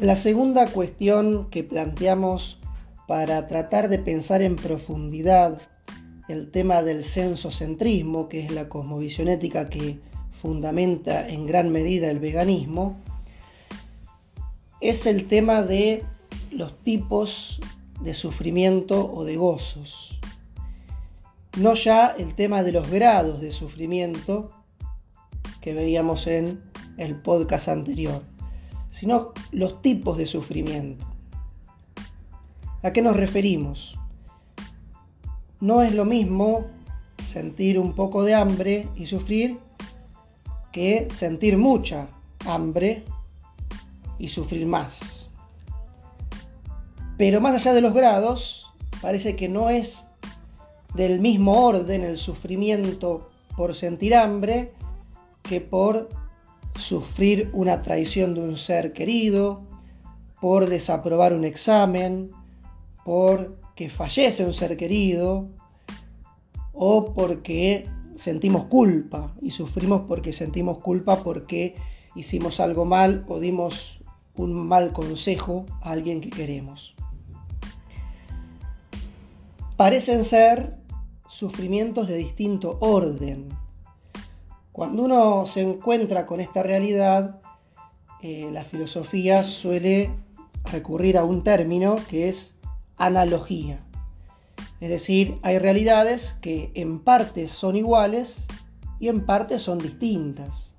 La segunda cuestión que planteamos para tratar de pensar en profundidad el tema del censocentrismo, que es la cosmovisión ética que fundamenta en gran medida el veganismo, es el tema de los tipos de sufrimiento o de gozos. No ya el tema de los grados de sufrimiento que veíamos en el podcast anterior, sino los tipos de sufrimiento. ¿A qué nos referimos? No es lo mismo sentir un poco de hambre y sufrir que sentir mucha hambre y sufrir más. Pero más allá de los grados, parece que no es del mismo orden el sufrimiento por sentir hambre que por sufrir una traición de un ser querido, por desaprobar un examen, por que fallece un ser querido o porque sentimos culpa y sufrimos porque sentimos culpa porque hicimos algo mal o dimos un mal consejo a alguien que queremos. Parecen ser sufrimientos de distinto orden. Cuando uno se encuentra con esta realidad, eh, la filosofía suele recurrir a un término que es analogía. Es decir, hay realidades que en parte son iguales y en parte son distintas.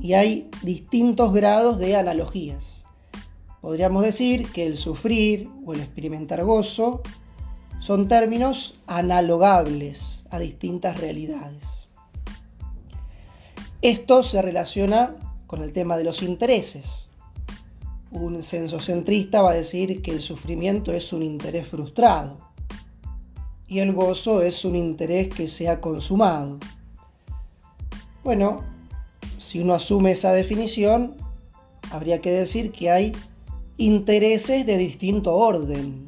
Y hay distintos grados de analogías. Podríamos decir que el sufrir o el experimentar gozo son términos analogables a distintas realidades. Esto se relaciona con el tema de los intereses un censocentrista va a decir que el sufrimiento es un interés frustrado y el gozo es un interés que se ha consumado. Bueno, si uno asume esa definición, habría que decir que hay intereses de distinto orden,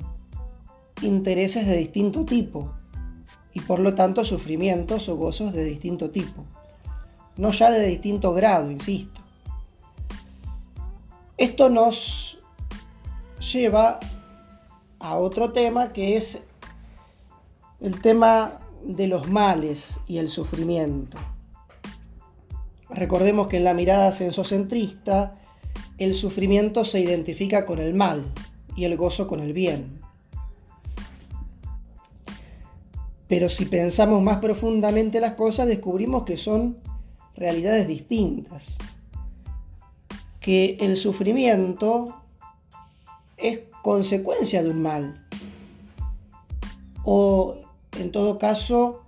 intereses de distinto tipo y por lo tanto sufrimientos o gozos de distinto tipo, no ya de distinto grado, insisto. Esto nos lleva a otro tema que es el tema de los males y el sufrimiento. Recordemos que en la mirada sensocentrista el sufrimiento se identifica con el mal y el gozo con el bien. Pero si pensamos más profundamente las cosas descubrimos que son realidades distintas que el sufrimiento es consecuencia de un mal. O en todo caso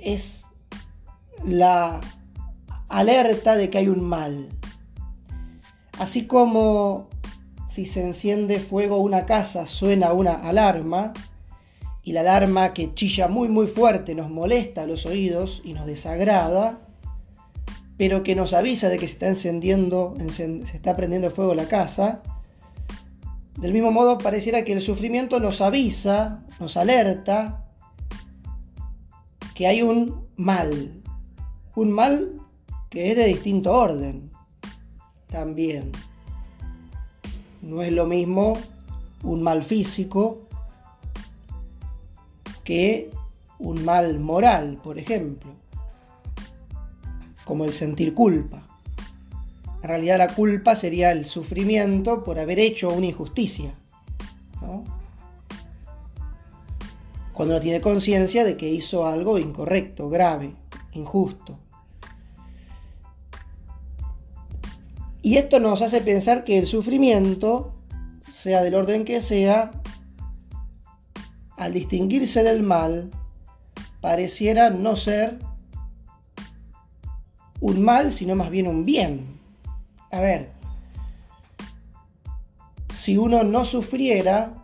es la alerta de que hay un mal. Así como si se enciende fuego una casa suena una alarma y la alarma que chilla muy muy fuerte nos molesta a los oídos y nos desagrada, pero que nos avisa de que se está encendiendo, se está prendiendo fuego la casa. Del mismo modo, pareciera que el sufrimiento nos avisa, nos alerta que hay un mal, un mal que es de distinto orden también. No es lo mismo un mal físico que un mal moral, por ejemplo como el sentir culpa. En realidad la culpa sería el sufrimiento por haber hecho una injusticia. Cuando uno tiene conciencia de que hizo algo incorrecto, grave, injusto. Y esto nos hace pensar que el sufrimiento, sea del orden que sea, al distinguirse del mal, pareciera no ser un mal, sino más bien un bien. A ver, si uno no sufriera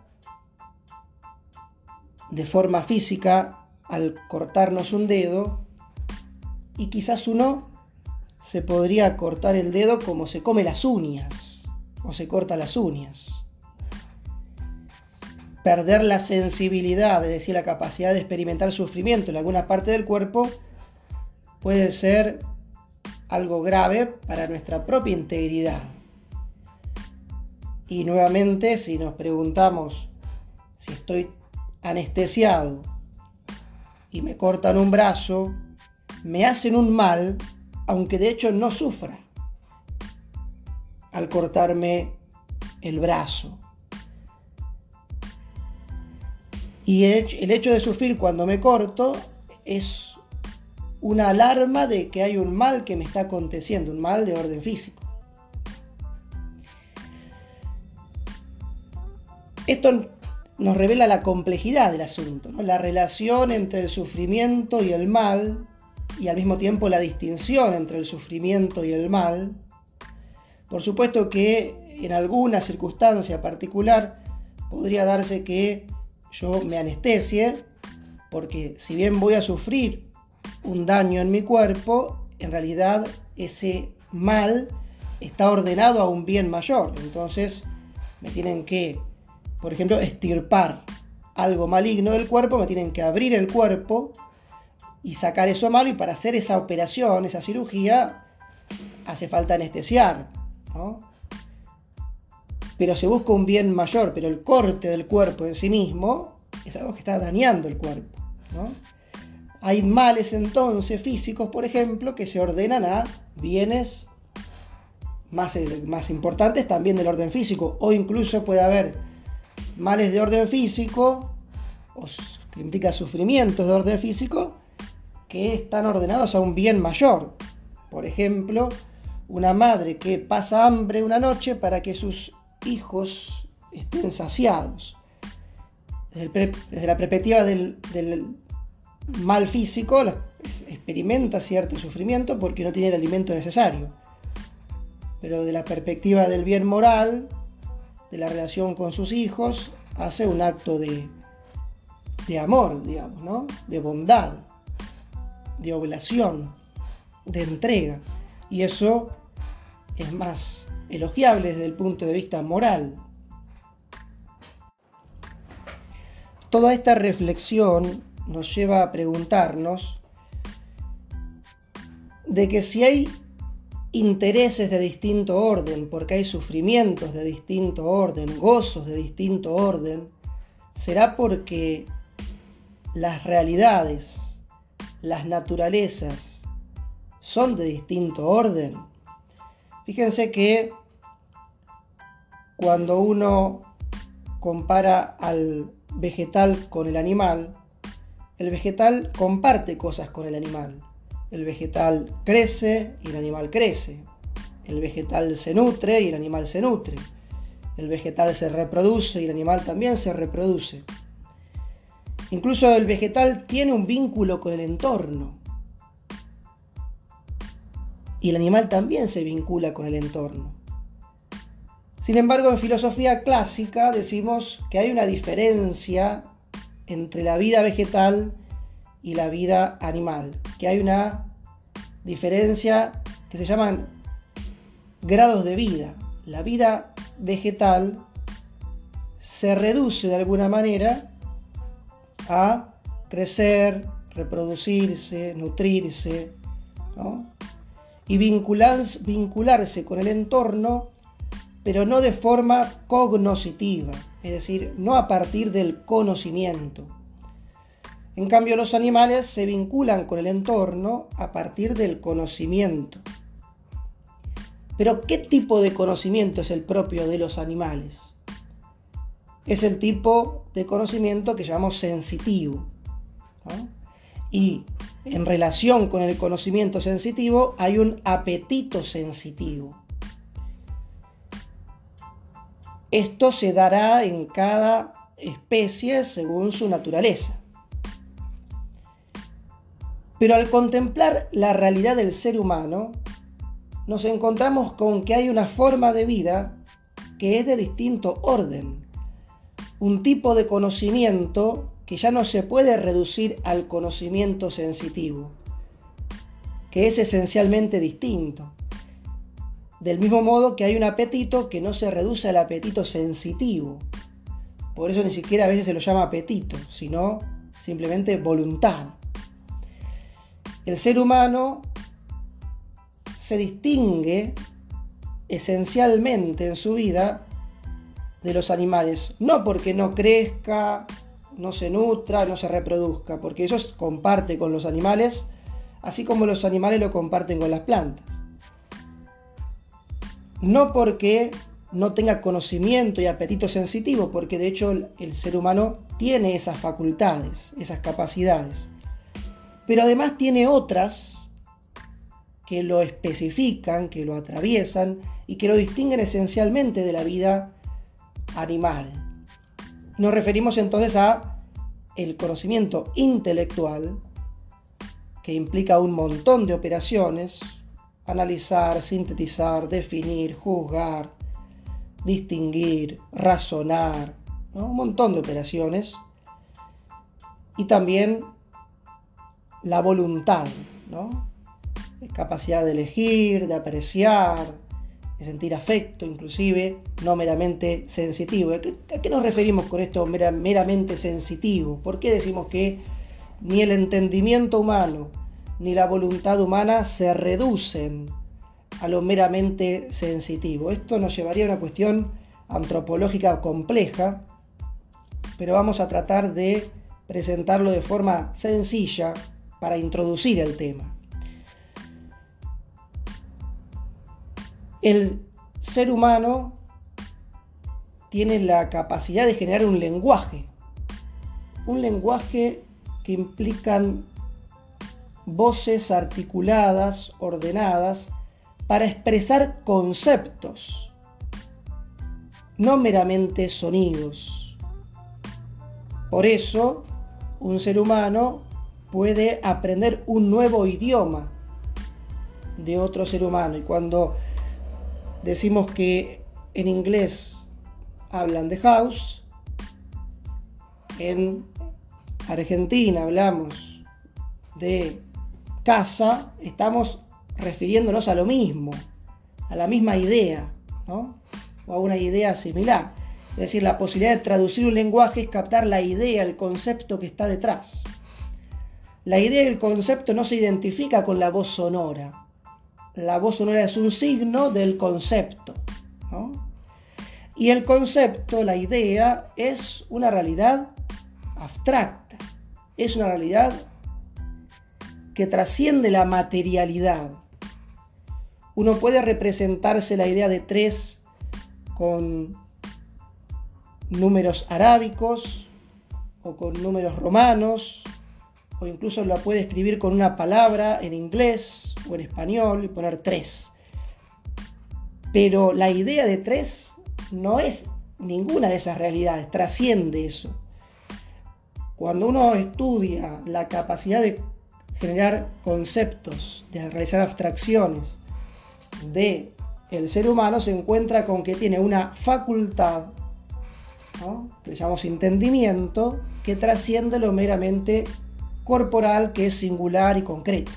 de forma física al cortarnos un dedo, y quizás uno se podría cortar el dedo como se come las uñas, o se corta las uñas. Perder la sensibilidad, es decir, la capacidad de experimentar sufrimiento en alguna parte del cuerpo, puede ser algo grave para nuestra propia integridad. Y nuevamente, si nos preguntamos si estoy anestesiado y me cortan un brazo, me hacen un mal, aunque de hecho no sufra al cortarme el brazo. Y el hecho de sufrir cuando me corto es una alarma de que hay un mal que me está aconteciendo, un mal de orden físico. Esto nos revela la complejidad del asunto, la relación entre el sufrimiento y el mal, y al mismo tiempo la distinción entre el sufrimiento y el mal. Por supuesto que en alguna circunstancia particular podría darse que yo me anestesie, porque si bien voy a sufrir un daño en mi cuerpo, en realidad ese mal está ordenado a un bien mayor. Entonces me tienen que, por ejemplo, estirpar algo maligno del cuerpo, me tienen que abrir el cuerpo y sacar eso malo y para hacer esa operación, esa cirugía, hace falta anestesiar. Pero se busca un bien mayor, pero el corte del cuerpo en sí mismo es algo que está dañando el cuerpo. Hay males entonces físicos, por ejemplo, que se ordenan a bienes más, eh, más importantes también del orden físico, o incluso puede haber males de orden físico, o que implica sufrimientos de orden físico, que están ordenados a un bien mayor. Por ejemplo, una madre que pasa hambre una noche para que sus hijos estén saciados. Desde, la perspectiva del, mal físico, experimenta cierto sufrimiento porque no tiene el alimento necesario. Pero de la perspectiva del bien moral, de la relación con sus hijos, hace un acto de, de amor, digamos, ¿no? De bondad, de oblación, de entrega. Y eso es más elogiable desde el punto de vista moral. Toda esta reflexión nos lleva a preguntarnos de que si hay intereses de distinto orden, porque hay sufrimientos de distinto orden, gozos de distinto orden, será porque las realidades, las naturalezas son de distinto orden. Fíjense que cuando uno compara al vegetal con el animal, el vegetal comparte cosas con el animal. El vegetal crece y el animal crece. El vegetal se nutre y el animal se nutre. El vegetal se reproduce y el animal también se reproduce. Incluso el vegetal tiene un vínculo con el entorno y el animal también se vincula con el entorno. Sin embargo, en filosofía clásica decimos que hay una diferencia entre la vida vegetal y la vida animal, que hay una diferencia que se llaman grados de vida. La vida vegetal se reduce de alguna manera a crecer, reproducirse, nutrirse, y vincularse con el entorno, pero no de forma cognoscitiva, es decir, no a partir del conocimiento. En cambio, los animales se vinculan con el entorno a partir del conocimiento. Pero, ¿qué tipo de conocimiento es el propio de los animales? Es el tipo de conocimiento que llamamos sensitivo. Y en relación con el conocimiento sensitivo hay un apetito sensitivo. Esto se dará en cada especie según su naturaleza. Pero al contemplar la realidad del ser humano, nos encontramos con que hay una forma de vida que es de distinto orden, un tipo de conocimiento que ya no se puede reducir al conocimiento sensitivo, que es esencialmente distinto. Del mismo modo que hay un apetito que no se reduce al apetito sensitivo. Por eso ni siquiera a veces se lo llama apetito, sino simplemente voluntad. El ser humano se distingue esencialmente en su vida de los animales, no porque no crezca, no se nutra, no se reproduzca, porque ellos comparte con los animales, así como los animales lo comparten con las plantas. No porque no tenga conocimiento y apetito sensitivo, porque de hecho el, ser humano tiene esas facultades, esas capacidades. Pero además tiene otras que lo especifican, que lo atraviesan y que lo distinguen esencialmente de la vida animal. Nos referimos entonces a el conocimiento intelectual, que implica un montón de operaciones, analizar, sintetizar, definir, juzgar, distinguir, razonar, un montón de operaciones. Y también la voluntad, ¿no? capacidad de elegir, de apreciar, de sentir afecto, inclusive, no meramente sensitivo. ¿A qué, nos referimos con esto meramente sensitivo? ¿Por qué decimos que ni el entendimiento humano ni la voluntad humana se reducen a lo meramente sensitivo? Esto nos llevaría a una cuestión antropológica compleja, pero vamos a tratar de presentarlo de forma sencilla para introducir el tema. El ser humano tiene la capacidad de generar un lenguaje, un lenguaje que implican voces articuladas, ordenadas, para expresar conceptos, no meramente sonidos. Por eso, un ser humano puede aprender un nuevo idioma de otro ser humano. Y cuando decimos que en inglés hablan de house, en Argentina hablamos de casa, estamos refiriéndonos a lo mismo, a la misma idea, o a una idea similar. Es decir, la posibilidad de traducir un lenguaje es captar la idea, el concepto que está detrás. La idea y el concepto no se identifica con la voz sonora, la voz sonora es un signo del concepto. Y el concepto, la idea, es una realidad abstracta, es una realidad que trasciende la materialidad. Uno puede representarse la idea de tres con números arábicos o con números romanos o incluso la puede escribir con una palabra en inglés o en español y poner tres. Pero la idea de tres no es ninguna de esas realidades, trasciende eso. Cuando uno estudia la capacidad de generar conceptos, de realizar abstracciones de el ser humano, se encuentra con que tiene una facultad, que le llamamos entendimiento, que trasciende lo meramente corporal que es singular y concreto,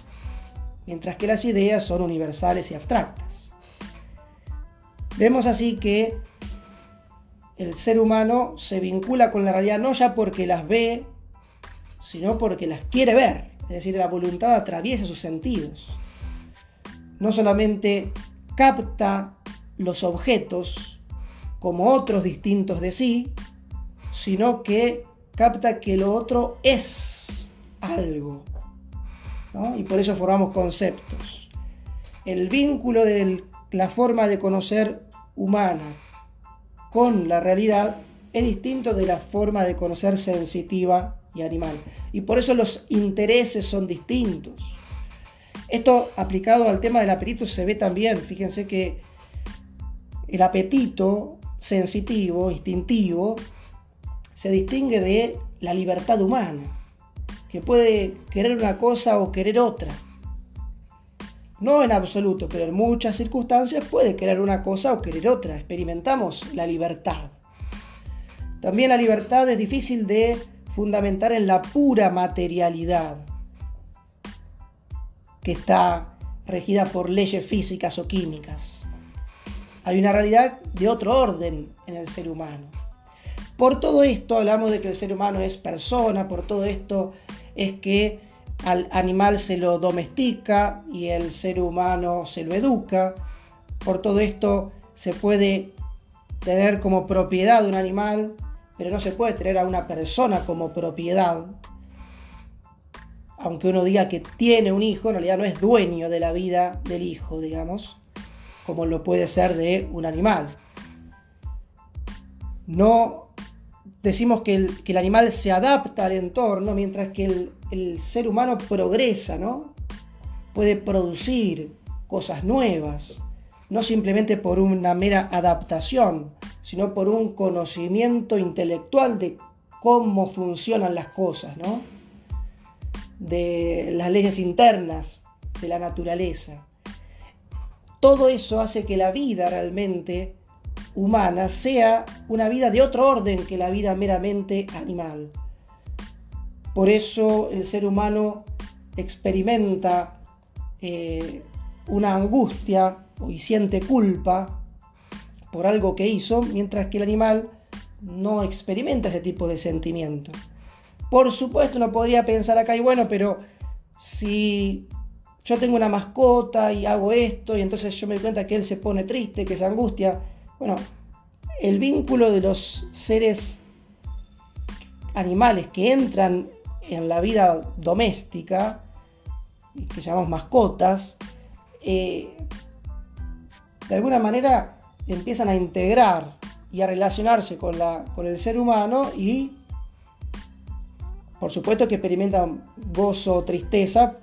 mientras que las ideas son universales y abstractas. Vemos así que el ser humano se vincula con la realidad no ya porque las ve, sino porque las quiere ver, es decir, la voluntad atraviesa sus sentidos. No solamente capta los objetos como otros distintos de sí, sino que capta que lo otro es algo. Y por eso formamos conceptos. El vínculo de la forma de conocer humana con la realidad es distinto de la forma de conocer sensitiva y animal. Y por eso los intereses son distintos. Esto aplicado al tema del apetito se ve también. Fíjense que el apetito sensitivo, instintivo, se distingue de la libertad humana que puede querer una cosa o querer otra. No en absoluto, pero en muchas circunstancias puede querer una cosa o querer otra. Experimentamos la libertad. También la libertad es difícil de fundamentar en la pura materialidad, que está regida por leyes físicas o químicas. Hay una realidad de otro orden en el ser humano. Por todo esto hablamos de que el ser humano es persona, por todo esto es que al animal se lo domestica y el ser humano se lo educa. Por todo esto se puede tener como propiedad un animal, pero no se puede tener a una persona como propiedad. Aunque uno diga que tiene un hijo, en realidad no es dueño de la vida del hijo, digamos, como lo puede ser de un animal. No decimos que el, animal se adapta al entorno, mientras que el, el ser humano progresa, ¿no? Puede producir cosas nuevas, no simplemente por una mera adaptación, sino por un conocimiento intelectual de cómo funcionan las cosas, ¿no? de las leyes internas de la naturaleza. Todo eso hace que la vida realmente humana sea una vida de otro orden que la vida meramente animal. Por eso el ser humano experimenta eh, una angustia y siente culpa por algo que hizo, mientras que el animal no experimenta ese tipo de sentimiento. Por supuesto, uno podría pensar acá, y bueno, pero si yo tengo una mascota y hago esto, y entonces yo me doy cuenta que él se pone triste, que se angustia, bueno, el vínculo de los seres animales que entran en la vida doméstica, que llamamos mascotas, eh, de alguna manera empiezan a integrar y a relacionarse con, el ser humano y por supuesto que experimentan gozo, o tristeza,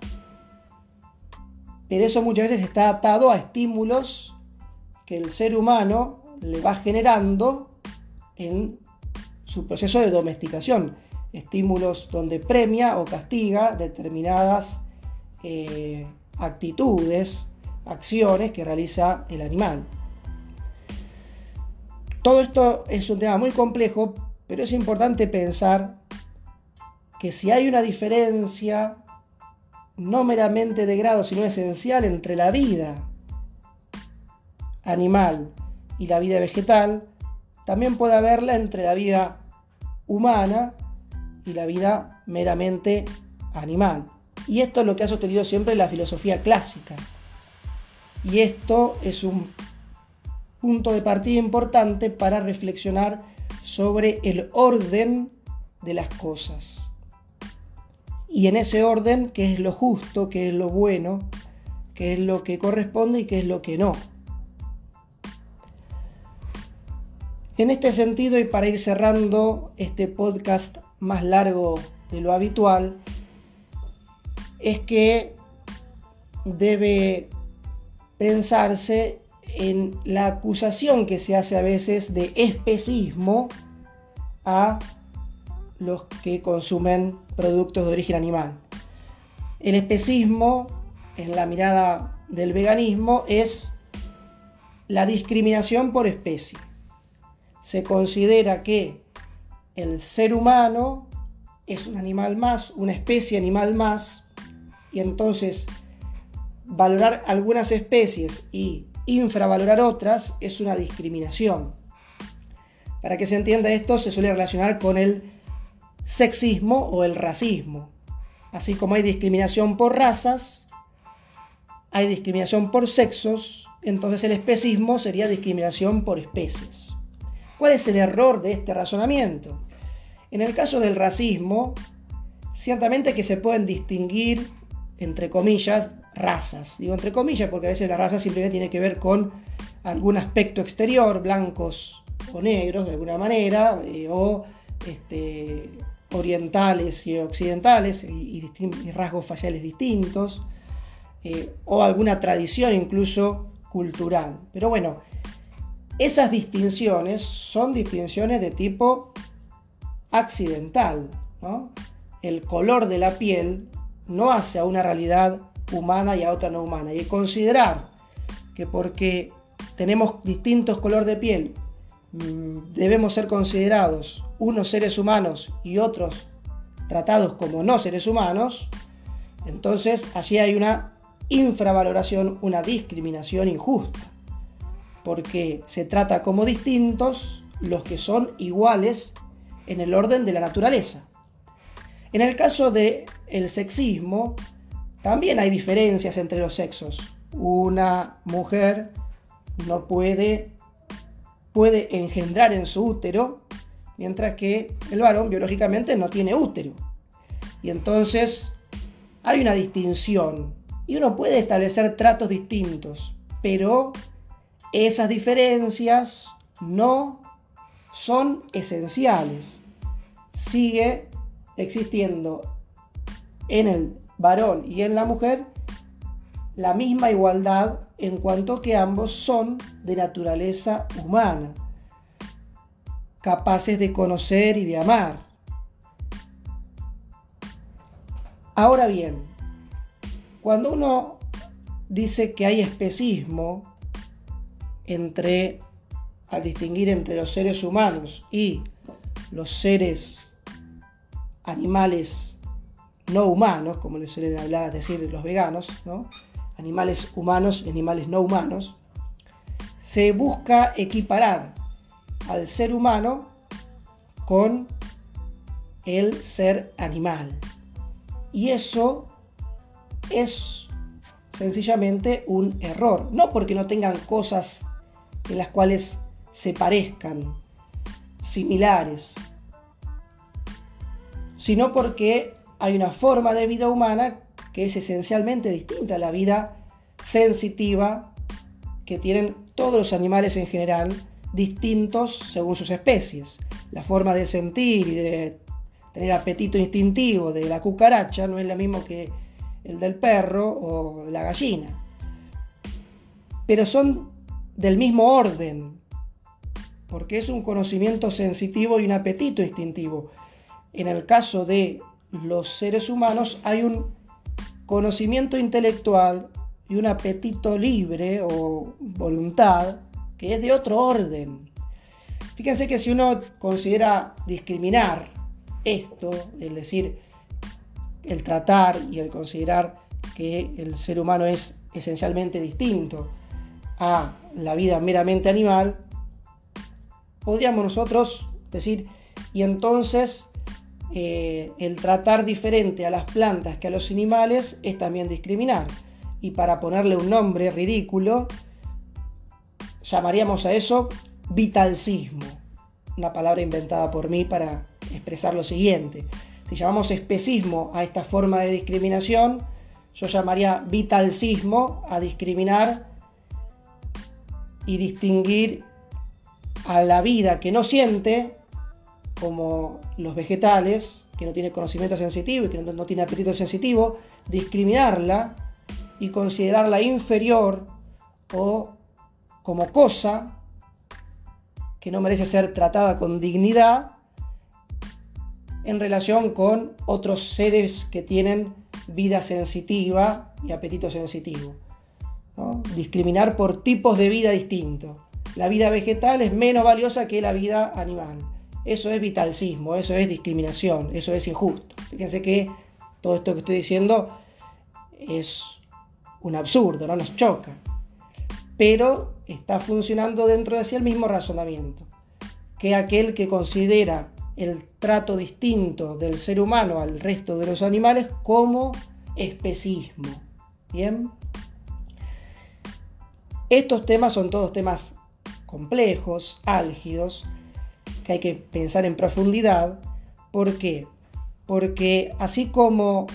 pero eso muchas veces está atado a estímulos que el ser humano le va generando en su proceso de domesticación. Estímulos donde premia o castiga determinadas eh, actitudes, acciones que realiza el animal. Todo esto es un tema muy complejo, pero es importante pensar que si hay una diferencia, no meramente de grado, sino esencial entre la vida animal y la vida vegetal, también puede haberla entre la vida humana y la vida meramente animal. Y esto es lo que ha sostenido siempre la filosofía clásica. Y esto es un punto de partida importante para reflexionar sobre el orden de las cosas. Y en ese orden, qué es lo justo, qué es lo bueno, qué es lo que corresponde y qué es lo que no. En este sentido, y para ir cerrando este podcast más largo de lo habitual, es que debe pensarse en la acusación que se hace a veces de especismo a los que consumen productos de origen animal. El especismo, en la mirada del veganismo, es la discriminación por especie. Se considera que el ser humano es un animal más, una especie animal más, y entonces valorar algunas especies y infravalorar otras es una discriminación. Para que se entienda esto, se suele relacionar con el sexismo o el racismo. Así como hay discriminación por razas, hay discriminación por sexos, entonces el especismo sería discriminación por especies. ¿Cuál es el error de este razonamiento? En el caso del racismo, ciertamente que se pueden distinguir entre comillas, razas. Digo entre comillas porque a veces la raza simplemente tiene que ver con algún aspecto exterior, blancos o negros de alguna manera, eh, o este, orientales y occidentales y, rasgos faciales distintos, eh, o alguna tradición incluso cultural. Pero bueno, esas distinciones son distinciones de tipo accidental. El color de la piel no hace a una realidad humana y a otra no humana. Y considerar que porque tenemos distintos color de piel, mm, debemos ser considerados unos seres humanos y otros tratados como no seres humanos, entonces allí hay una infravaloración, una discriminación injusta, porque se trata como distintos los que son iguales en el orden de la naturaleza. En el caso del el sexismo, también hay diferencias entre los sexos. Una mujer no puede puede engendrar en su útero, mientras que el varón biológicamente no tiene útero. Y entonces hay una distinción y uno puede establecer tratos distintos, pero esas diferencias no son esenciales. Sigue existiendo en el varón y en la mujer la misma igualdad en cuanto que ambos son de naturaleza humana, capaces de conocer y de amar. Ahora bien, cuando uno dice que hay especismo entre, al distinguir entre los seres humanos y los seres animales no humanos, como les suelen hablar, decir los veganos, ¿no? animales humanos y animales no humanos, se busca equiparar al ser humano con el ser animal. Y eso es sencillamente un error. No porque no tengan cosas en las cuales se parezcan, similares, sino porque hay una forma de vida humana que es esencialmente distinta a la vida sensitiva que tienen todos los animales en general, distintos según sus especies. La forma de sentir y de tener apetito instintivo de la cucaracha no es la misma que el del perro o la gallina. Pero son del mismo orden, porque es un conocimiento sensitivo y un apetito instintivo. En el caso de los seres humanos hay un conocimiento intelectual y un apetito libre o voluntad que es de otro orden. Fíjense que si uno considera discriminar esto, es decir, el tratar y el considerar que el ser humano es esencialmente distinto a la vida meramente animal, podríamos nosotros decir, y entonces eh, el tratar diferente a las plantas que a los animales es también discriminar. Y para ponerle un nombre ridículo, llamaríamos a eso vitalcismo, una palabra inventada por mí para expresar lo siguiente. Si llamamos especismo a esta forma de discriminación, yo llamaría vitalcismo a discriminar y distinguir a la vida que no siente como los vegetales, que no tiene conocimiento sensitivo y que no, tiene apetito sensitivo, discriminarla y considerarla inferior o como cosa que no merece ser tratada con dignidad en relación con otros seres que tienen vida sensitiva y apetito sensitivo. Discriminar por tipos de vida distintos. La vida vegetal es menos valiosa que la vida animal. Eso es vitalcismo, eso es discriminación, eso es injusto. Fíjense que todo esto que estoy diciendo es un absurdo, no nos choca. Pero está funcionando dentro de sí el mismo razonamiento. Que aquel que considera el trato distinto del ser humano al resto de los animales como especismo. Bien. Estos temas son todos temas complejos, álgidos, que hay que pensar en profundidad. ¿Por qué? Porque así como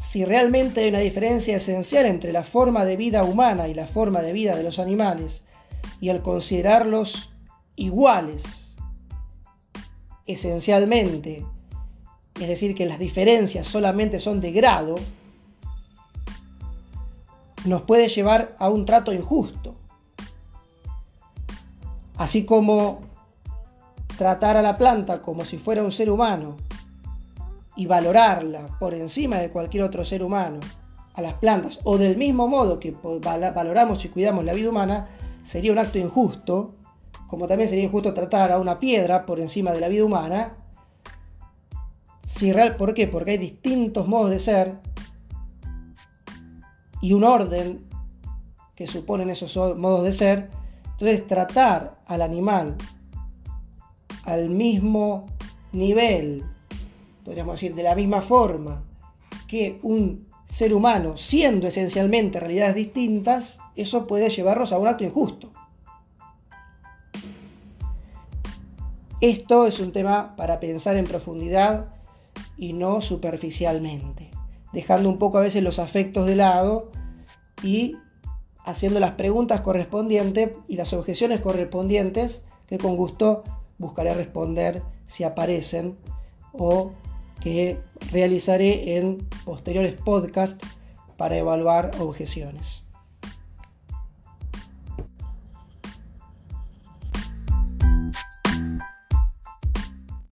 si realmente hay una diferencia esencial entre la forma de vida humana y la forma de vida de los animales, y al considerarlos iguales, esencialmente, es decir, que las diferencias solamente son de grado, nos puede llevar a un trato injusto. Así como tratar a la planta como si fuera un ser humano y valorarla por encima de cualquier otro ser humano, a las plantas, o del mismo modo que valoramos y cuidamos la vida humana, sería un acto injusto, como también sería injusto tratar a una piedra por encima de la vida humana. Si real, ¿Por qué? Porque hay distintos modos de ser y un orden que suponen esos modos de ser. Entonces tratar al animal al mismo nivel, podríamos decir, de la misma forma que un ser humano, siendo esencialmente realidades distintas, eso puede llevarnos a un acto injusto. Esto es un tema para pensar en profundidad y no superficialmente, dejando un poco a veces los afectos de lado y haciendo las preguntas correspondientes y las objeciones correspondientes que con gusto buscaré responder si aparecen o que realizaré en posteriores podcasts para evaluar objeciones.